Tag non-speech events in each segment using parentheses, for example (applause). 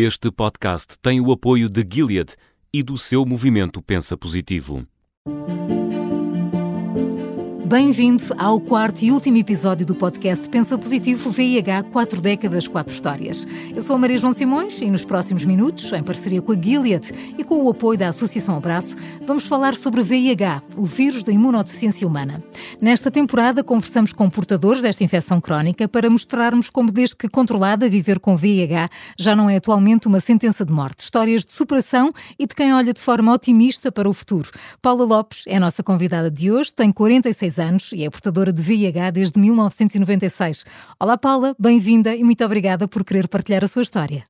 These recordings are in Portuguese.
Este podcast tem o apoio de Gilead e do seu movimento Pensa Positivo. Bem-vindo ao quarto e último episódio do podcast Pensa Positivo VIH 4 décadas, 4 histórias. Eu sou a Maria João Simões e nos próximos minutos, em parceria com a Gilead e com o apoio da Associação Abraço, vamos falar sobre VIH, o vírus da imunodeficiência humana. Nesta temporada, conversamos com portadores desta infecção crónica para mostrarmos como, desde que controlada, viver com VIH já não é atualmente uma sentença de morte. Histórias de superação e de quem olha de forma otimista para o futuro. Paula Lopes é a nossa convidada de hoje, tem 46 anos e é portadora de VIH desde 1996. Olá, Paula, bem-vinda e muito obrigada por querer partilhar a sua história.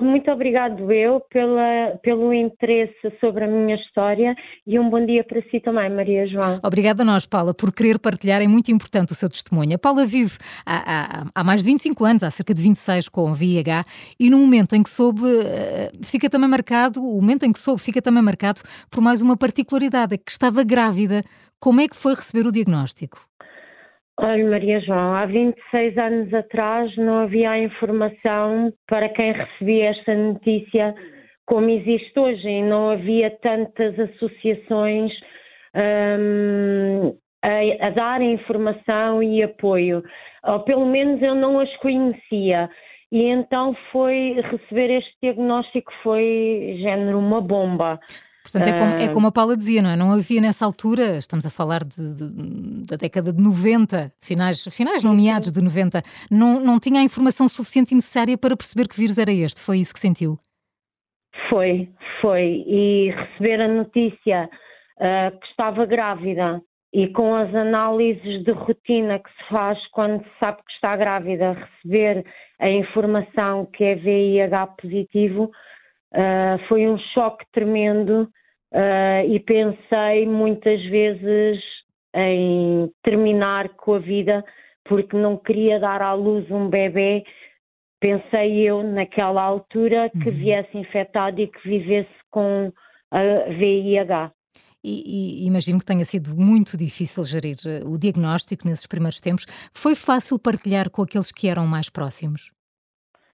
Muito obrigado eu pela, pelo interesse sobre a minha história e um bom dia para si também, Maria João. Obrigada a nós, Paula, por querer partilhar. É muito importante o seu testemunho. A Paula vive há, há, há mais de 25 anos, há cerca de 26 com VIH e no momento em que soube, eh, fica também marcado, o momento em que soube fica também marcado por mais uma particularidade, é que estava grávida. Como é que foi receber o diagnóstico? Olha, Maria João, há 26 anos atrás não havia a informação para quem recebia esta notícia como existe hoje não havia tantas associações um, a, a dar informação e apoio. Ou pelo menos eu não as conhecia. E então foi receber este diagnóstico foi género uma bomba. Portanto, é como, é como, a Paula dizia, não é? Não havia nessa altura, estamos a falar de, de, da década de 90, finais, finais não meados de 90, não, não tinha a informação suficiente e necessária para perceber que vírus era este. Foi isso que sentiu? Foi, foi. E receber a notícia uh, que estava grávida e com as análises de rotina que se faz quando se sabe que está grávida, receber a informação que é VIH positivo Uh, foi um choque tremendo uh, e pensei muitas vezes em terminar com a vida porque não queria dar à luz um bebê. Pensei eu naquela altura que uhum. viesse infectado e que vivesse com a VIH. E, e, imagino que tenha sido muito difícil gerir eh, o diagnóstico nesses primeiros tempos. Foi fácil partilhar com aqueles que eram mais próximos?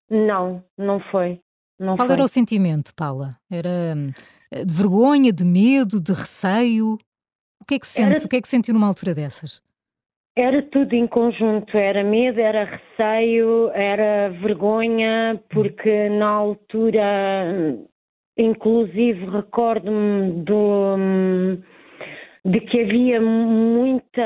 Não, não foi. Não Qual foi. era o sentimento, Paula? Era eh, de vergonha, de medo, de receio? O que é que sente? Era... O que é que sentiu numa altura dessas? Era tudo em conjunto, era medo, era receio, era vergonha, porque na altura, inclusive, recordo-me do de que havia muita,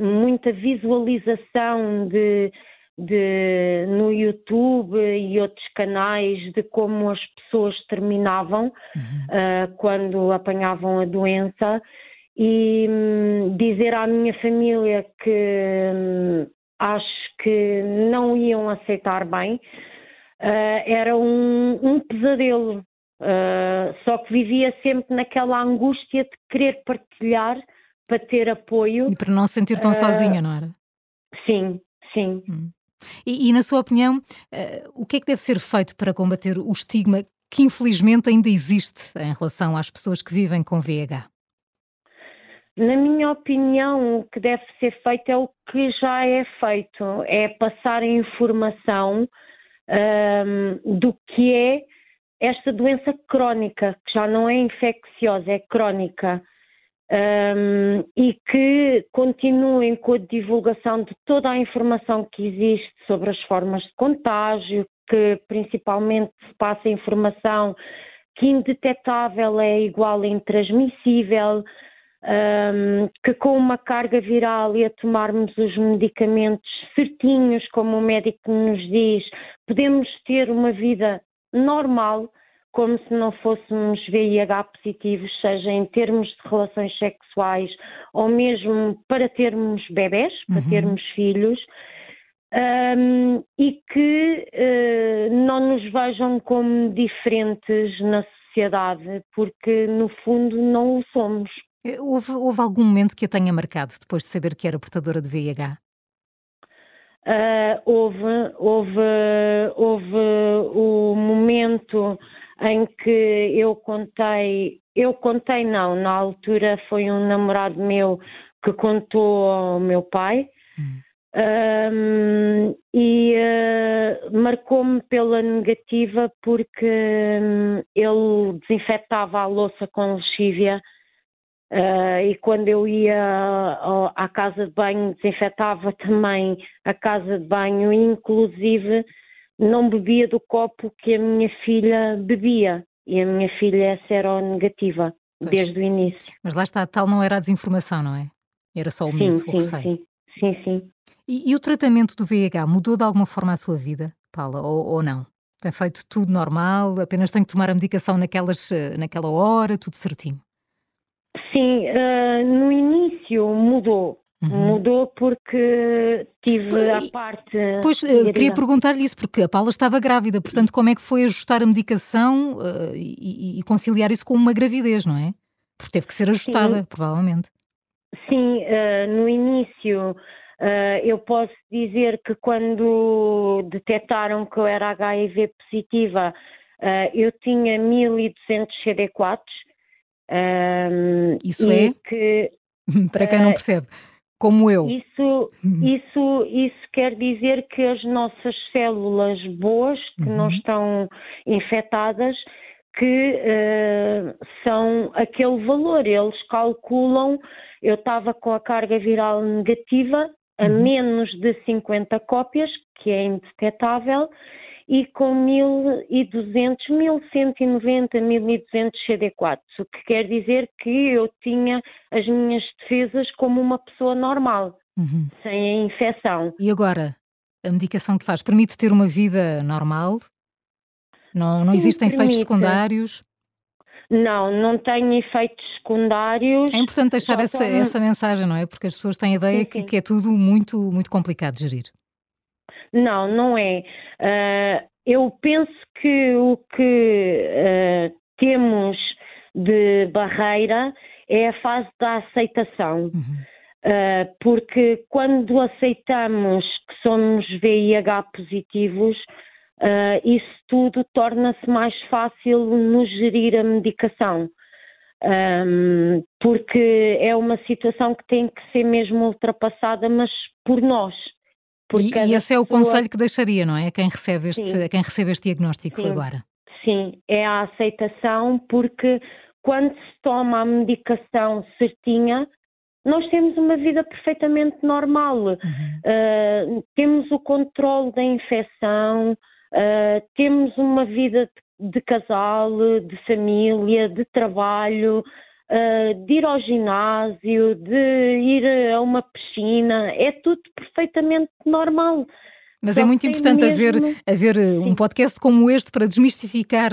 muita visualização de de, no YouTube e outros canais de como as pessoas terminavam uhum. uh, quando apanhavam a doença e um, dizer à minha família que um, acho que não iam aceitar bem uh, era um, um pesadelo. Uh, só que vivia sempre naquela angústia de querer partilhar para ter apoio. E para não se sentir tão sozinha, não era? Sim, sim. Hum. E, e, na sua opinião, uh, o que é que deve ser feito para combater o estigma que infelizmente ainda existe em relação às pessoas que vivem com VIH? Na minha opinião, o que deve ser feito é o que já é feito, é passar a informação um, ehm, do que é esta doença crónica, que já não é infecciosa, é crónica um, e que continuem com a divulgação de toda a informação que existe sobre as formas de contágio, que principalmente se passa informação que indetetável é igual a intransmissível, um, que com uma carga viral e a tomarmos os medicamentos certinhos, como o médico nos diz, podemos ter uma vida normal como se não fôssemos VIH positivos, seja em termos de relações sexuais ou mesmo para termos bebés, para uhum. termos filhos, um, e que uh, não nos vejam como diferentes na sociedade, porque no fundo não o somos. Eh, houve, houve algum momento que a tenha marcado depois de saber que era portadora de VIH? Uh, houve, houve, houve o momento em que eu contei, eu contei não, na altura foi um namorado meu que contou ao meu pai. Hum. Um, e uh, marcou-me pela negativa porque um, ele desinfetava a louça com lexívia uh, e quando eu ia à casa de banho desinfetava também a casa de banho, inclusive não bebia do copo que a minha filha bebia e a minha filha é seronegativa pois. desde o início. Mas lá está, tal não era a desinformação, não é? Era só o medo, sim, o receio. Sim, sim, sim. E, e, o tratamento do VIH mudou de alguma forma a sua vida, Paula, ou, ou não? Tem feito tudo normal? Apenas tem que tomar a medicação naquelas, eh, naquela hora, tudo certinho? Sim, uh, no início mudou. Uhum. Mudou porque tive a parte. Pois, uh, queria perguntar-lhe isso, porque a Paula estava grávida, portanto, como é que foi ajustar a medicação uh, e, e, conciliar isso com uma gravidez, não é? Porque teve que ser ajustada, Sim. provavelmente. Sim, no início Uh, eu posso dizer que quando detectaram que eu era HIV positiva, uh, eu tinha 1200 CD4. Um, isso é? Que, (laughs) Para quem não percebe, como eu. Isso, uhum. isso, isso quer dizer que as nossas células boas, que uhum. não estão infectadas, que uh, são aquele valor. Eles calculam, eu estava com a carga viral negativa, a uhum. menos de 50 cópias, que é indetetável, e com 1200, 1190, 1200 CD4, o que quer dizer que eu tinha as minhas defesas como uma pessoa normal, uhum. sem a infecção. E agora, a medicação que faz permite ter uma vida normal? Não, não Sim, existem permite. efeitos secundários? Não, não tem efeitos secundários. É importante deixar essa, essa mensagem, não é? Porque as pessoas têm a ideia sim, que, sim. que, é tudo muito, muito complicado de gerir. Não, não é. Uh, eu penso que o que uh, temos de barreira é a fase da aceitação. Uhum. Uh, porque quando aceitamos que somos VIH positivos, Uh, isso tudo torna-se mais fácil nos gerir a medicação, um, porque é uma situação que tem que ser mesmo ultrapassada, mas por nós. E, e esse é o pessoa... conselho que deixaria, não é? A quem recebe este, quem recebe este diagnóstico Sim. agora. Sim, é a aceitação, porque quando se toma a medicação certinha, nós temos uma vida perfeitamente normal. Uhum. Uh, temos o controle da infecção, Uh, temos uma vida de, de, casal, de família, de trabalho, uh, de ir ao ginásio, de ir a uma piscina, é tudo perfeitamente normal. Mas Só é muito importante mesmo... haver, haver uh, um podcast como este para desmistificar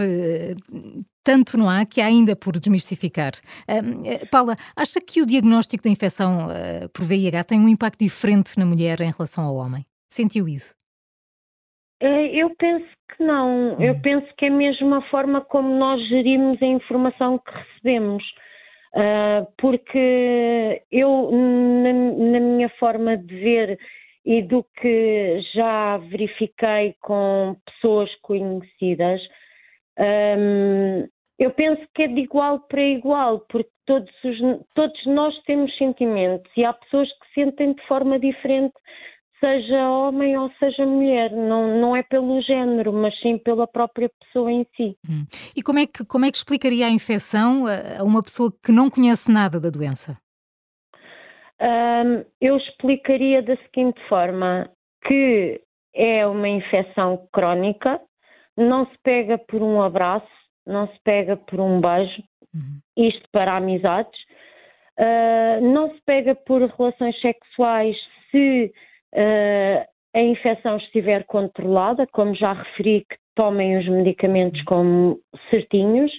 tanto não há que há ainda por desmistificar. Uh, Paula, acha que o diagnóstico da infecção uh, por VIH tem um impacto diferente na mulher em relação ao homem? Sentiu isso? Eh, eu penso que não. Eu hum. penso que é mesmo a forma como nós gerimos a informação que recebemos. Uh, porque eu, na, na, minha forma de ver e do que já verifiquei com pessoas conhecidas, um, eu penso que é de igual para igual, porque todos, os, todos nós temos sentimentos e há pessoas que sentem de forma diferente seja homem ou seja mulher, não, não é pelo género, mas sim pela própria pessoa em si. Hum. E como é, que, como é que explicaria a infecção a uma pessoa que não conhece nada da doença? Um, eu explicaria da seguinte forma: que é uma infecção crónica, não se pega por um abraço, não se pega por um beijo, uhum. isto para amizades, uh, não se pega por relações sexuais se a infecção estiver controlada, como já referi, que tomem os medicamentos como certinhos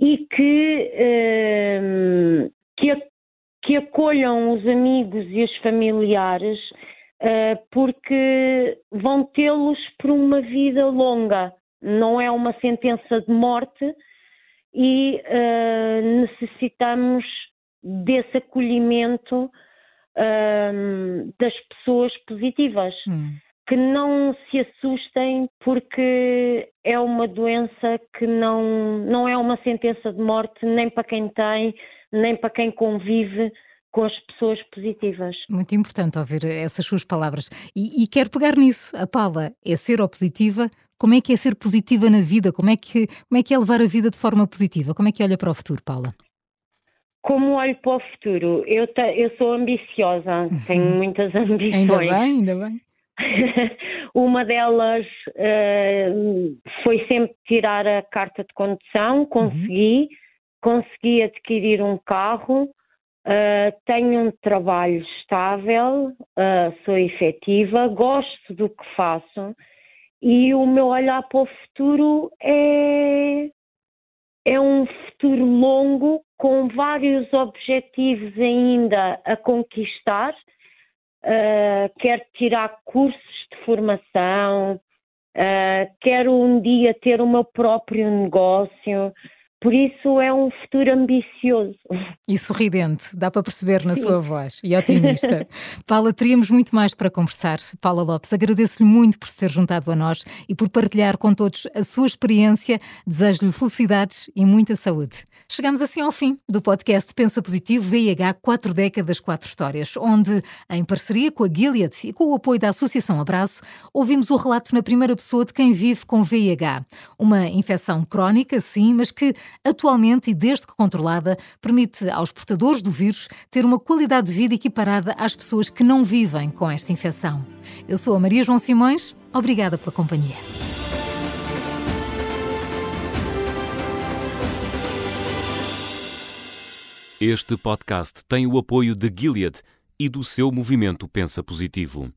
e que, uh, que, que, acolham os amigos e os familiares, uh, porque vão tê-los por uma vida longa, não é uma sentença de morte e necessitamos desse acolhimento um, das pessoas positivas. Hum. Que não se assustem porque é uma doença que não, não é uma sentença de morte nem para quem tem, nem para quem convive, com as pessoas positivas. Muito importante ouvir essas suas palavras. E, e quero pegar nisso. A Paula é ser ou positiva. Como é que é ser positiva na vida? Como é que, como é, que é levar a vida de forma positiva? Como é que olha para o futuro, Paula? Como olho para o futuro? Eu, te, eu sou ambiciosa, tenho uhum. muitas ambições. Ainda bem, ainda bem. (laughs) Uma delas uh, foi sempre tirar a carta de condução, consegui, uhum. consegui adquirir um carro, uh, tenho um trabalho estável, uh, sou efetiva, gosto do que faço e o meu olhar para o futuro é, é um futuro longo com vários objetivos ainda a conquistar uh, quero tirar cursos de formação, uh, quero um dia ter o meu próprio negócio. Por isso é um futuro ambicioso. E sorridente, dá para perceber na Sim. sua voz. E otimista. (laughs) Paula, teríamos muito mais para conversar. Paula Lopes, agradeço-lhe muito por se ter juntado a nós e por partilhar com todos a sua experiência. Desejo-lhe felicidades e muita saúde. Chegamos assim ao fim do podcast Pensa Positivo VIH 4 décadas, 4 histórias, onde, em parceria com a Gilead e com o apoio da Associação Abraço, ouvimos o relato na primeira pessoa de quem vive com VIH. Uma infecção crónica, sim, mas que atualmente e desde que controlada permite aos portadores do vírus ter uma qualidade de vida equiparada às pessoas que não vivem com esta infecção. Eu sou a Maria João Simões, obrigada pela companhia. Este podcast tem o apoio de Gilead e do seu movimento Pensa Positivo.